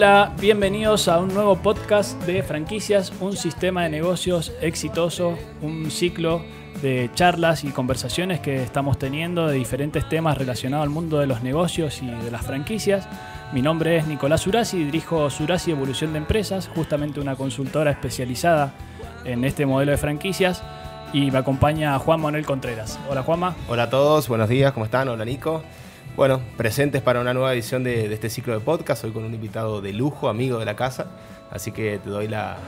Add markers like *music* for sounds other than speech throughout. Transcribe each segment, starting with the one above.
Hola, bienvenidos a un nuevo podcast de franquicias, un sistema de negocios exitoso, un ciclo de charlas y conversaciones que estamos teniendo de diferentes temas relacionados al mundo de los negocios y de las franquicias. Mi nombre es Nicolás Urasi, dirijo Surasi Evolución de Empresas, justamente una consultora especializada en este modelo de franquicias. Y me acompaña Juan Manuel Contreras. Hola Juanma. Hola a todos, buenos días, ¿cómo están? Hola Nico. Bueno, presentes para una nueva edición de, este ciclo de podcast, hoy con un invitado de lujo, amigo de la casa, así que te doy la,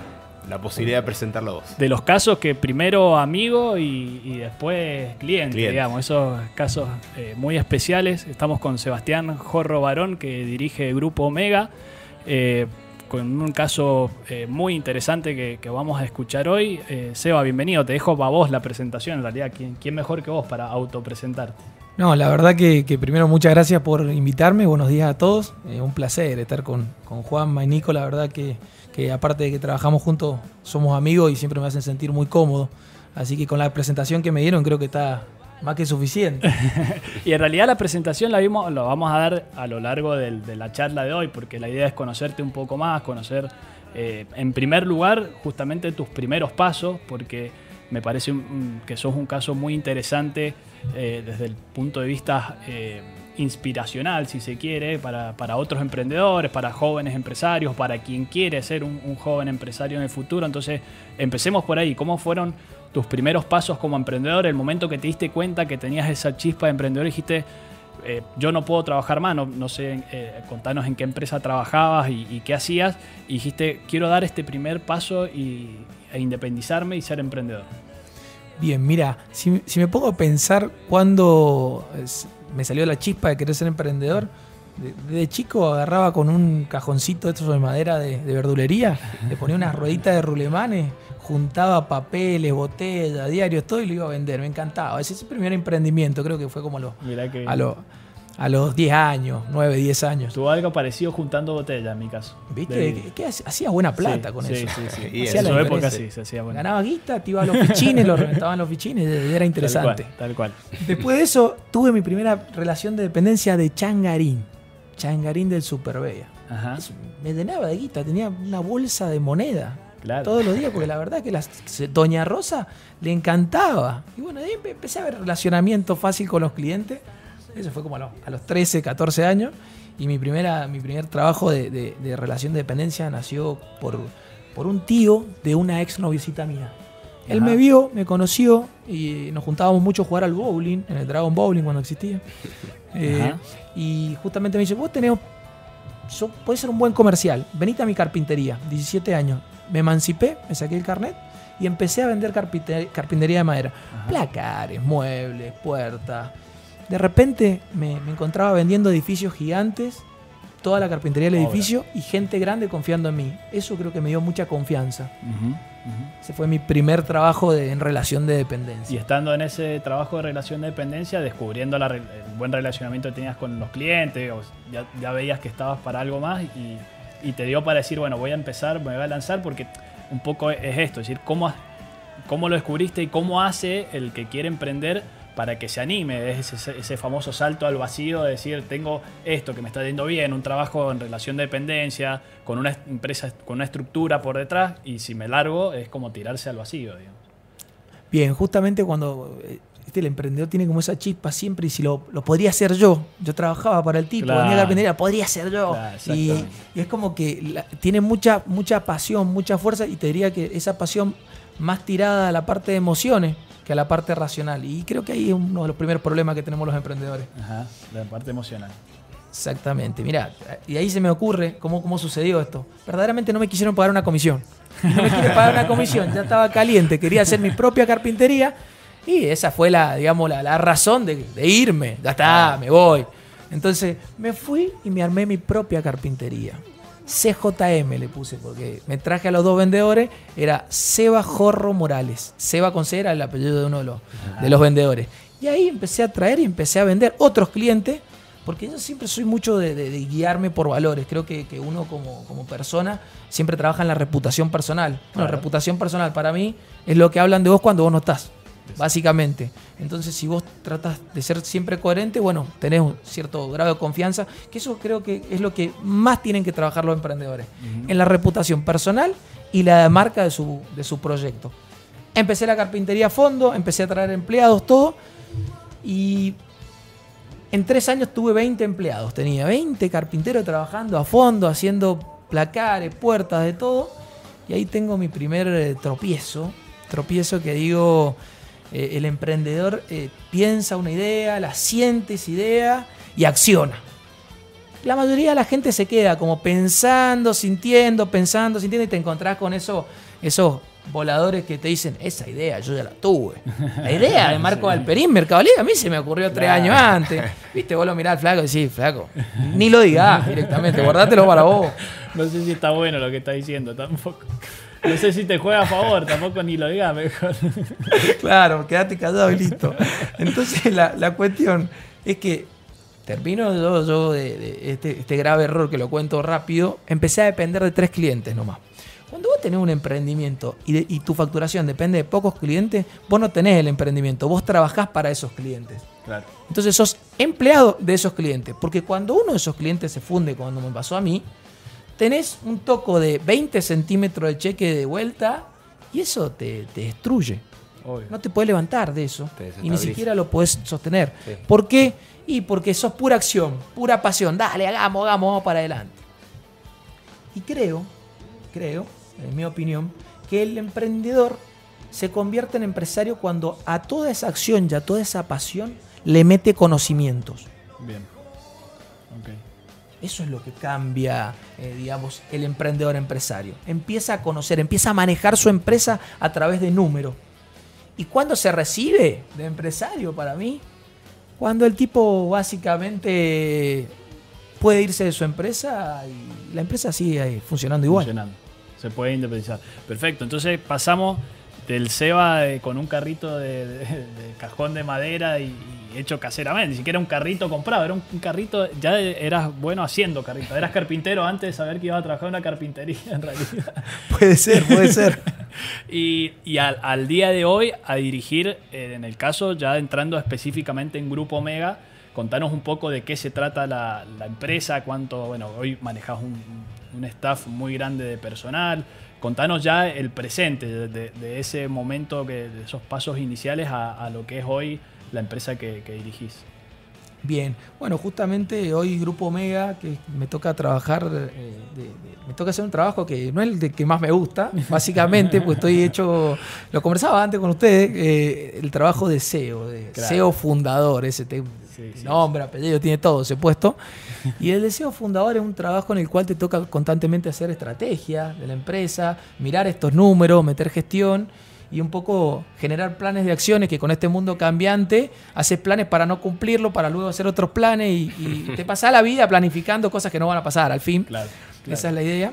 posibilidad de presentarlo a vos. De los casos que primero amigo y, después cliente, digamos, esos casos eh, muy especiales. Estamos con Sebastián Jorro Barón, que dirige el Grupo Omega, eh, con un caso eh, muy interesante que, vamos a escuchar hoy. Seba, bienvenido, te dejo para vos la presentación, en realidad, ¿quién, quién mejor que vos para autopresentarte? No, la verdad que, primero muchas gracias por invitarme, buenos días a todos, eh, un placer estar con, con Juan y Nico, la verdad que, aparte de que trabajamos juntos somos amigos y siempre me hacen sentir muy cómodo, así que con la presentación que me dieron creo que está más que suficiente. *laughs* y en realidad la presentación la vimos, lo vamos a dar a lo largo de la charla de hoy, porque la idea es conocerte un poco más, conocer eh, en primer lugar justamente tus primeros pasos, porque me parece que sos un caso muy interesante eh, desde el punto de vista eh, inspiracional, si se quiere, para, otros emprendedores, para jóvenes empresarios, para quien quiere ser un, joven empresario en el futuro. Entonces, empecemos por ahí. ¿Cómo fueron tus primeros pasos como emprendedor? El momento que te diste cuenta que tenías esa chispa de emprendedor dijiste, eh, yo no puedo trabajar más, no, sé, contanos en qué empresa trabajabas y, qué hacías, y dijiste, quiero dar este primer paso y, e independizarme y ser emprendedor. Bien, mira, si, me pongo a pensar cuando me salió la chispa de querer ser emprendedor, desde chico agarraba con un cajoncito de estos de madera de, verdulería, le ponía unas rueditas de rulemanes, juntaba papeles, botellas, diarios, todo y lo iba a vender. Me encantaba. Ese es el primer emprendimiento, creo que fue como lo, a lo a los 10 años, 9, 10 años. Tuvo algo parecido juntando botellas en mi caso. ¿Viste? Que, hacía buena plata con eso. Sí, sí, *laughs* sí. en su época sí se hacía buena. Ganaba guita, te iba a los fichines, lo reventaban los fichines, era interesante. Tal cual, Después de eso, tuve mi primera relación de dependencia de Changarín. Changarín del Superbella. Ajá. me llenaba de guita, tenía una bolsa de moneda. Claro. Todos los días, porque la verdad que la, Doña Rosa le encantaba. Y bueno, ahí empecé a ver relacionamiento fácil con los clientes eso fue como a los, 13, 14 años. Y mi, primera, mi primer trabajo de, relación de dependencia nació por, por un tío de una ex noviecita mía. Él me vio, me conoció y nos juntábamos mucho a jugar al bowling, en el Dragon Bowling cuando existía. *laughs* Eh, y justamente me dice, vos tenés, puede ser un buen comercial, venite a mi carpintería, 17 años. Me emancipé, me saqué el carnet y empecé a vender carpintería de madera. Placares, muebles, puertas, de repente me, encontraba vendiendo edificios gigantes, toda la carpintería del edificio y gente grande confiando en mí. Eso creo que me dio mucha confianza. Ese fue mi primer trabajo en relación de dependencia. Y estando en ese trabajo de relación de dependencia, descubriendo el buen relacionamiento que tenías con los clientes, ya, veías que estabas para algo más y, te dio para decir, bueno, voy a empezar, me voy a lanzar, porque un poco es esto, es decir, cómo, cómo lo descubriste y cómo hace el que quiere emprender para que se anime, es ese, famoso salto al vacío de decir, tengo esto que me está yendo bien, un trabajo en relación de dependencia, con una empresa, con una estructura por detrás, y si me largo es como tirarse al vacío. Bien, justamente cuando eh, el emprendedor tiene como esa chispa siempre, y si lo, podría hacer yo, yo trabajaba para el tipo, claro. venía podría ser yo. y, es como que tiene mucha, mucha pasión, mucha fuerza, y te diría que esa pasión más tirada a la parte de emociones, que a la parte racional. Y creo que ahí es uno de los primeros problemas que tenemos los emprendedores. Ajá, la parte emocional. Exactamente, mira, y ahí se me ocurre cómo, cómo sucedió esto. Verdaderamente no me quisieron pagar una comisión. No me quieren pagar una comisión, ya estaba caliente, quería hacer mi propia carpintería y esa fue la, digamos, la, razón de, de, irme. Ya está, me voy. Entonces me fui y me armé mi propia carpintería. CJM le puse, porque me traje a los dos vendedores, era Seba Jorro Morales. Seba con C era el apellido de uno de los, de los vendedores. Y ahí empecé a traer y empecé a vender otros clientes, porque yo siempre soy mucho de, guiarme por valores. Creo que, uno como, como, persona siempre trabaja en la reputación personal. Bueno, reputación personal para mí es lo que hablan de vos cuando vos no estás. Básicamente. Entonces, si vos tratas de ser siempre coherente, bueno, tenés un cierto grado de confianza, que eso creo que es lo que más tienen que trabajar los emprendedores, en la reputación personal y la marca de su, de su proyecto. Empecé la carpintería a fondo, empecé a traer empleados, todo, y en tres años tuve 20 empleados, tenía 20 carpinteros trabajando a fondo, haciendo placares, puertas, de todo, y ahí tengo mi primer eh, tropiezo, tropiezo que digo, eh, el emprendedor eh, piensa una idea, la siente esa idea y acciona. La mayoría de la gente se queda como pensando, sintiendo, pensando, sintiendo y te encontrás con eso, esos voladores que te dicen, esa idea yo ya la tuve. La idea de Marco *laughs* Alperín, Mercado Libre, a mí se me ocurrió tres años antes. *laughs* Viste, vos lo mirás al flaco y decís, flaco, ni lo digas directamente, guardátelo para vos. *laughs* No sé si está bueno lo que está diciendo tampoco. No sé si te juega a favor, tampoco ni lo digas mejor. Claro, quédate callado y listo. Entonces la, cuestión es que termino yo, de, este, este, grave error que lo cuento rápido, empecé a depender de tres clientes nomás. Cuando vos tenés un emprendimiento y, y, tu facturación depende de pocos clientes, vos no tenés el emprendimiento, vos trabajás para esos clientes. Claro. Entonces sos empleado de esos clientes, porque cuando uno de esos clientes se funde, cuando me pasó a mí, tenés un toco de 20 centímetros de cheque de vuelta y eso te, destruye. No te puedes levantar de eso y ni siquiera lo puedes sostener. ¿Por qué? Y porque sos pura acción, pura pasión. Dale, hagamos, hagamos, vamos para adelante. Y creo, creo, en mi opinión, que el emprendedor se convierte en empresario cuando a toda esa acción y a toda esa pasión le mete conocimientos. Bien. Eso es lo que cambia, eh, digamos, el emprendedor empresario. Empieza a conocer, empieza a manejar su empresa a través de números. ¿Y cuándo se recibe de empresario para mí? Cuando el tipo básicamente puede irse de su empresa y la empresa sigue funcionando igual. Funcionando. Se puede independizar. Perfecto. Entonces pasamos del Seba con un carrito de, cajón de madera y, hecho caseramente, ni siquiera un carrito comprado, era un, carrito, ya eras bueno haciendo carrito, eras carpintero antes de saber que iba a trabajar en una carpintería en realidad. *laughs* Puede ser, puede ser. *laughs* y, al, día de hoy a dirigir, eh, en el caso ya entrando específicamente en Grupo Omega, contanos un poco de qué se trata la, empresa, cuánto, bueno, hoy manejas un, un staff muy grande de personal, contanos ya el presente de, ese momento, que, de esos pasos iniciales a, lo que es hoy la empresa que, dirigís. Bien, bueno, justamente hoy Grupo Omega, que me toca trabajar, eh, me toca hacer un trabajo que no es el de que más me gusta, *laughs* básicamente, pues estoy hecho, lo conversaba antes con ustedes, eh, el trabajo de SEO, de SEO fundador, ese nombre, apellido, tiene todo ese puesto. *laughs* Y el deseo fundador es un trabajo en el cual te toca constantemente hacer estrategia de la empresa, mirar estos números, meter gestión y un poco generar planes de acciones que con este mundo cambiante haces planes para no cumplirlo, para luego hacer otros planes y, *laughs* te pasas la vida planificando cosas que no van a pasar al fin. Esa es la idea.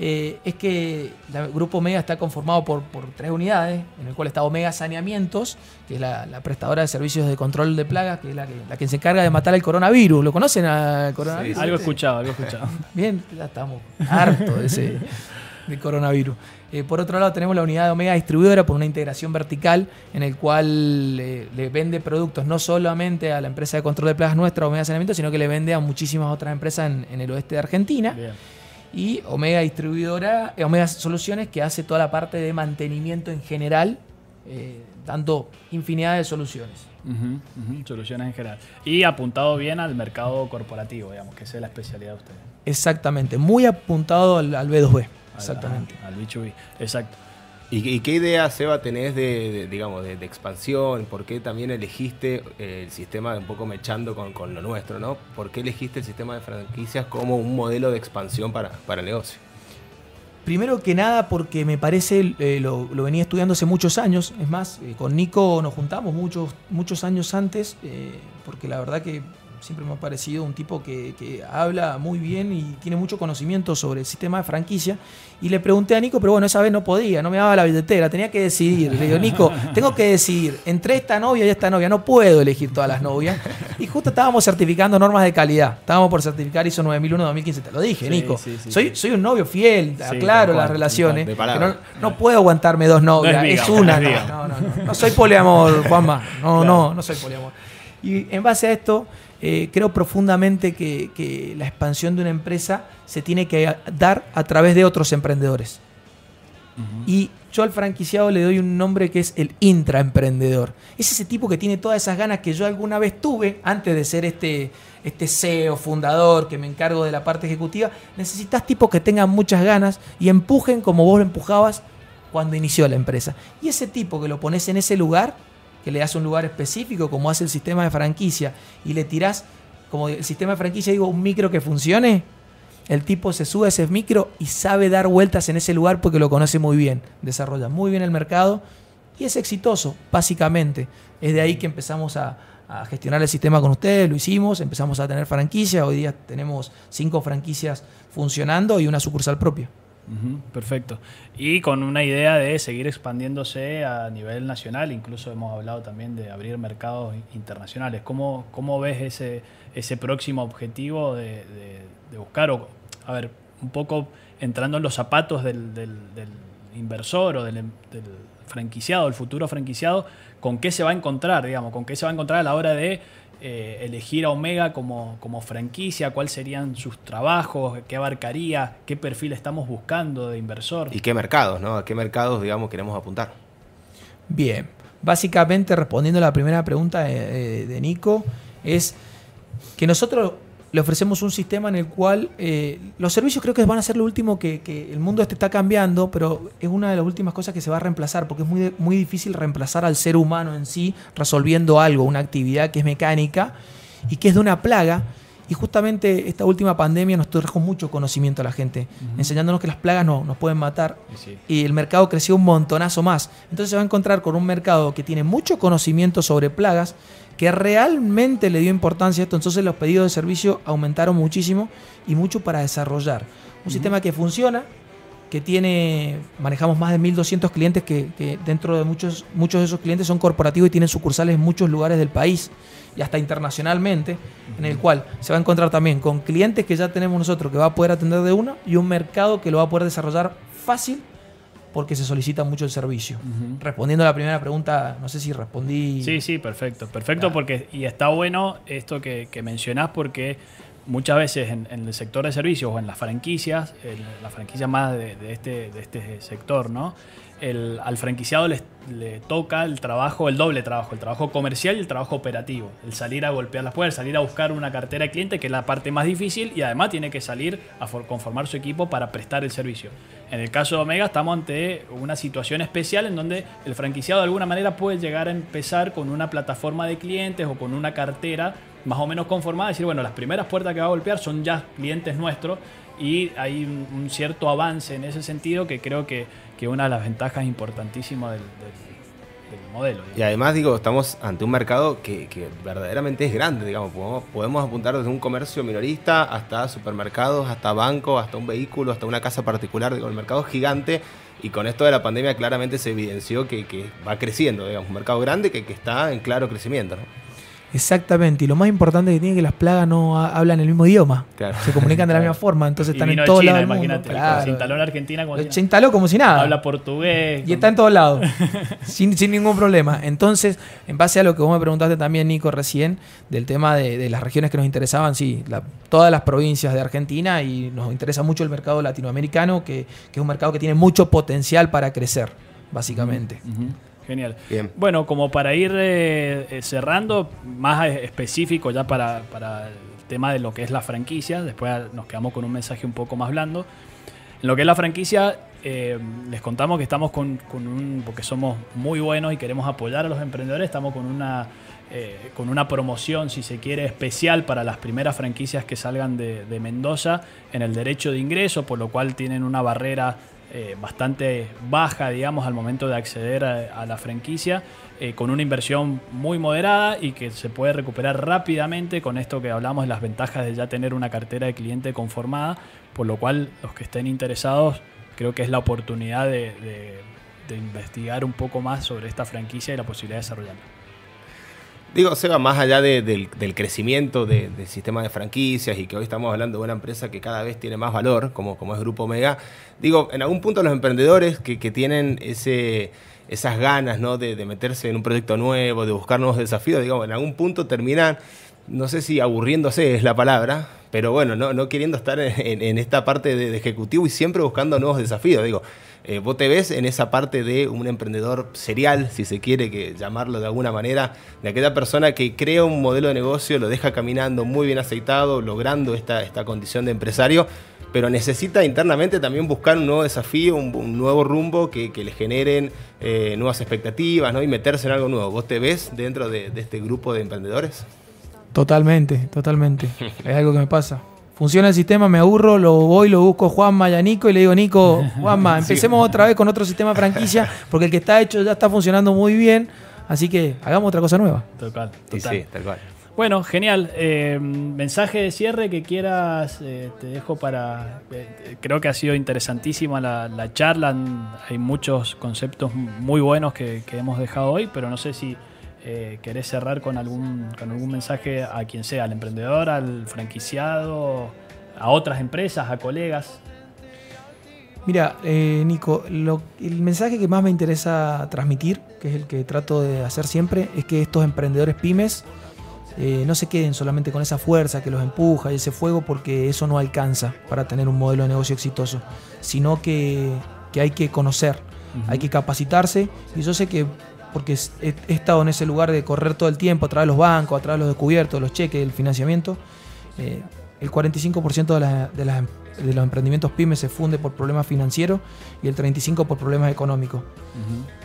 Eh, es que el grupo Omega está conformado por, tres unidades, en el cual está Omega Saneamientos, que es la, prestadora de servicios de control de plagas, que es la que, se encarga de matar el coronavirus. ¿Lo conocen al coronavirus? algo escuchado, algo escuchado. Bien, ya estamos hartos de ese *laughs* coronavirus. Eh, por otro lado, tenemos la unidad de Omega Distribuidora por una integración vertical en el cual eh, le vende productos no solamente a la empresa de control de plagas nuestra, Omega Saneamiento, sino que le vende a muchísimas otras empresas en, el oeste de Argentina. Bien y Omega Distribuidora, eh, Omega Soluciones, que hace toda la parte de mantenimiento en general, dando infinidad de soluciones. soluciones en general. Y apuntado bien al mercado corporativo, digamos, que es la especialidad de ustedes. Exactamente, muy apuntado al, B2B. Exactamente. al B2B, exacto. ¿Y, qué idea, Seba, tenés de, digamos, de, expansión? ¿Por qué también elegiste eh, el sistema de un poco mechando con, lo nuestro, ¿no? ¿Por qué elegiste el sistema de franquicias como un modelo de expansión para, para el negocio? Primero que nada porque me parece, eh, lo, venía estudiando hace muchos años, es más, eh, con Nico nos juntamos muchos, muchos años antes, porque la verdad que siempre me ha parecido un tipo que, que, habla muy bien y tiene mucho conocimiento sobre el sistema de franquicia. Y le pregunté a Nico, pero bueno, esa vez no podía, no me daba la billetera, tenía que decidir. Le digo, Nico, *laughs* tengo que decidir entre esta novia y esta novia, no puedo elegir todas las novias. Y justo estábamos certificando normas de calidad, estábamos por certificar ISO 9001-2015, te lo dije, Nico. soy, soy un novio fiel, aclaro las relaciones. No, no, puedo aguantarme dos novias, es, una. No, no, no, no, soy poliamor, Juanma, no, *laughs* no, no soy poliamor. Y en base a esto, eh, creo profundamente que, la expansión de una empresa se tiene que dar a través de otros emprendedores. Y yo al franquiciado le doy un nombre que es el intraemprendedor. Es ese tipo que tiene todas esas ganas que yo alguna vez tuve antes de ser este, este CEO, fundador, que me encargo de la parte ejecutiva. Necesitas tipos que tengan muchas ganas y empujen como vos lo empujabas cuando inició la empresa. Y ese tipo que lo pones en ese lugar que le das un lugar específico, como hace el sistema de franquicia, y le tirás, como el sistema de franquicia, digo, un micro que funcione, el tipo se sube a ese micro y sabe dar vueltas en ese lugar porque lo conoce muy bien, desarrolla muy bien el mercado y es exitoso, básicamente. Es de ahí que empezamos a, a gestionar el sistema con ustedes, lo hicimos, empezamos a tener franquicias, hoy día tenemos cinco franquicias funcionando y una sucursal propia perfecto. Y con una idea de seguir expandiéndose a nivel nacional, incluso hemos hablado también de abrir mercados internacionales. ¿Cómo, cómo ves ese, ese próximo objetivo de, buscar, o, a ver, un poco entrando en los zapatos del, inversor o del, del franquiciado, el futuro franquiciado, con qué se va a encontrar, digamos, con qué se va a encontrar a la hora de eh, elegir a Omega como, como franquicia, cuáles serían sus trabajos, qué abarcaría, qué perfil estamos buscando de inversor. Y qué mercados, ¿no? ¿A qué mercados, digamos, queremos apuntar? Bien, básicamente respondiendo a la primera pregunta de Nico, es que nosotros le ofrecemos un sistema en el cual eh, los servicios creo que van a ser lo último que, el mundo este está cambiando, pero es una de las últimas cosas que se va a reemplazar, porque es muy, muy difícil reemplazar al ser humano en sí resolviendo algo, una actividad que es mecánica y que es de una plaga. Y justamente esta última pandemia nos trajo mucho conocimiento a la gente, enseñándonos que las plagas no, nos pueden matar. Y el mercado creció un montonazo más. Entonces se va a encontrar con un mercado que tiene mucho conocimiento sobre plagas que realmente le dio importancia a esto. Entonces los pedidos de servicio aumentaron muchísimo y mucho para desarrollar. Un sistema que funciona, que tiene, manejamos más de 1.200 clientes que, dentro de muchos, muchos de esos clientes son corporativos y tienen sucursales en muchos lugares del país y hasta internacionalmente, en el cual se va a encontrar también con clientes que ya tenemos nosotros que va a poder atender de una y un mercado que lo va a poder desarrollar fácil porque se solicita mucho el servicio. Respondiendo a la primera pregunta, no sé si respondí. Sí, sí, perfecto. Perfecto, porque y está bueno esto que, mencionás, porque muchas veces en, el sector de servicios o en las franquicias, en la franquicia más de, este, de este sector, ¿no? Al franquiciado le, toca el trabajo, el doble trabajo, el trabajo comercial y el trabajo operativo. El salir a golpear las puertas, salir a buscar una cartera de cliente, que es la parte más difícil, y además tiene que salir a conformar su equipo para prestar el servicio. En el caso de Omega estamos ante una situación especial en donde el franquiciado de alguna manera puede llegar a empezar con una plataforma de clientes o con una cartera más o menos conformada, decir, bueno, las primeras puertas que va a golpear son ya clientes nuestros y hay un, cierto avance en ese sentido que creo que, que una de las ventajas importantísimas del, modelo. Y además, digo, estamos ante un mercado que, verdaderamente es grande, digamos, podemos, apuntar desde un comercio minorista hasta supermercados, hasta bancos, hasta un vehículo, hasta una casa particular, digo, el mercado es gigante y con esto de la pandemia claramente se evidenció que, va creciendo, digamos, un mercado grande que, que está en claro crecimiento. ¿no? Exactamente, y lo más importante que tiene es que las plagas no hablan el mismo idioma. Se comunican de la *laughs* misma forma, entonces están en todos lados. Imagínate, se instaló en Argentina como se instaló como si nada. Habla portugués. Y está en todos lados, *laughs* sin, ningún problema. Entonces, en base a lo que vos me preguntaste también, Nico, recién, del tema de, las regiones que nos interesaban, sí, todas las provincias de Argentina y nos interesa mucho el mercado latinoamericano, que, es un mercado que tiene mucho potencial para crecer, básicamente. Genial. Bueno, como para ir eh, eh, cerrando, más específico ya para, el tema de lo que es la franquicia, después nos quedamos con un mensaje un poco más blando. En lo que es la franquicia, eh, les contamos que estamos con, un, porque somos muy buenos y queremos apoyar a los emprendedores, estamos con una, con una promoción, si se quiere, especial para las primeras franquicias que salgan de, de Mendoza en el derecho de ingreso, por lo cual tienen una barrera eh, bastante baja, digamos, al momento de acceder a, la franquicia, eh, con una inversión muy moderada y que se puede recuperar rápidamente con esto que hablamos las ventajas de ya tener una cartera de cliente conformada, por lo cual los que estén interesados creo que es la oportunidad de investigar un poco más sobre esta franquicia y la posibilidad de desarrollarla. Digo, Seba, más allá del, crecimiento del sistema de franquicias y que hoy estamos hablando de una empresa que cada vez tiene más valor, como, como es Grupo Omega, digo, en algún punto los emprendedores que, tienen ese, esas ganas ¿no? de, meterse en un proyecto nuevo, de buscar nuevos desafíos, digo, en algún punto terminan, no sé si aburriéndose es la palabra, pero bueno, no, no queriendo estar en, esta parte de, de, ejecutivo y siempre buscando nuevos desafíos. Digo, eh, vos te ves en esa parte de un emprendedor serial, si se quiere que llamarlo de alguna manera, de aquella persona que crea un modelo de negocio, lo deja caminando muy bien aceitado, logrando esta, esta condición de empresario, pero necesita internamente también buscar un nuevo desafío, un, nuevo rumbo que, le generen eh, nuevas expectativas ¿no? y meterse en algo nuevo. ¿Vos te ves dentro de, de este grupo de emprendedores? Totalmente, totalmente. es algo que me pasa funciona el sistema, me aburro, lo voy, lo busco Juanma y a Nico y le digo, Nico, *laughs* Juanma, empecemos otra vez con otro sistema franquicia, porque el que está hecho ya está funcionando muy bien, así que hagamos otra cosa nueva. Total, total. Sí, tal cual. Bueno, genial. Eh, mensaje de cierre que quieras, eh, te dejo para... Eh, creo que ha sido interesantísima la, charla, hay muchos conceptos muy buenos que hemos dejado hoy, pero no sé si eh, ¿Querés cerrar con algún, con algún mensaje a quien sea, al emprendedor, al franquiciado, a otras empresas, a colegas? Mira, eh, Nico, el mensaje que más me interesa transmitir, que es el que trato de hacer siempre, es que estos emprendedores pymes eh, no se queden solamente con esa fuerza que los empuja y ese fuego, porque eso no alcanza para tener un modelo de negocio exitoso, sino que, hay que conocer, hay que capacitarse. Y yo sé que porque he, estado en ese lugar de correr todo el tiempo a través de los bancos, a través de los descubiertos, los cheques, el financiamiento. Eh, el 45% de, de, los emprendimientos pymes se funde por problemas financieros y el 35% por problemas económicos.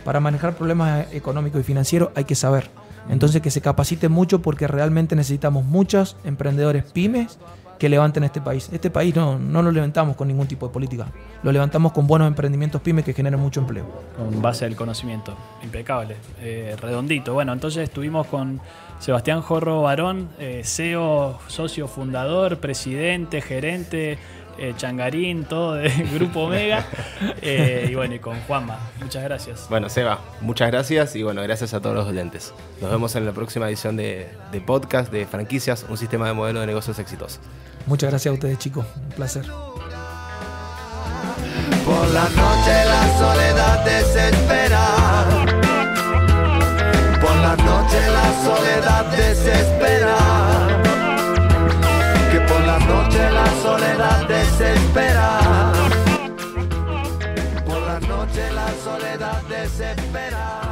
Para manejar problemas económicos y financieros hay que saber. Entonces que se capacite mucho porque realmente necesitamos muchos emprendedores pymes que levanten este país. Este país no, no lo levantamos con ningún tipo de política, lo levantamos con buenos emprendimientos pymes que generen mucho empleo. Con base al conocimiento, impecable, eh, redondito. Bueno, entonces estuvimos con Sebastián Jorro Barón, eh, CEO, socio fundador, presidente, gerente. Eh, Changarín, todo de *laughs* Grupo Omega. *laughs* y bueno, y con Juanma. Muchas gracias. Bueno, Seba, muchas gracias y bueno, gracias a todos los oyentes. Nos vemos en la próxima edición de, de podcast de franquicias, un sistema de modelo de negocios exitosos. Muchas gracias a ustedes, chicos. Un placer. Por la noche la soledad desespera. Por la noche la soledad desespera. Que por la noche la soledad desespera. Por la noche la soledad desespera.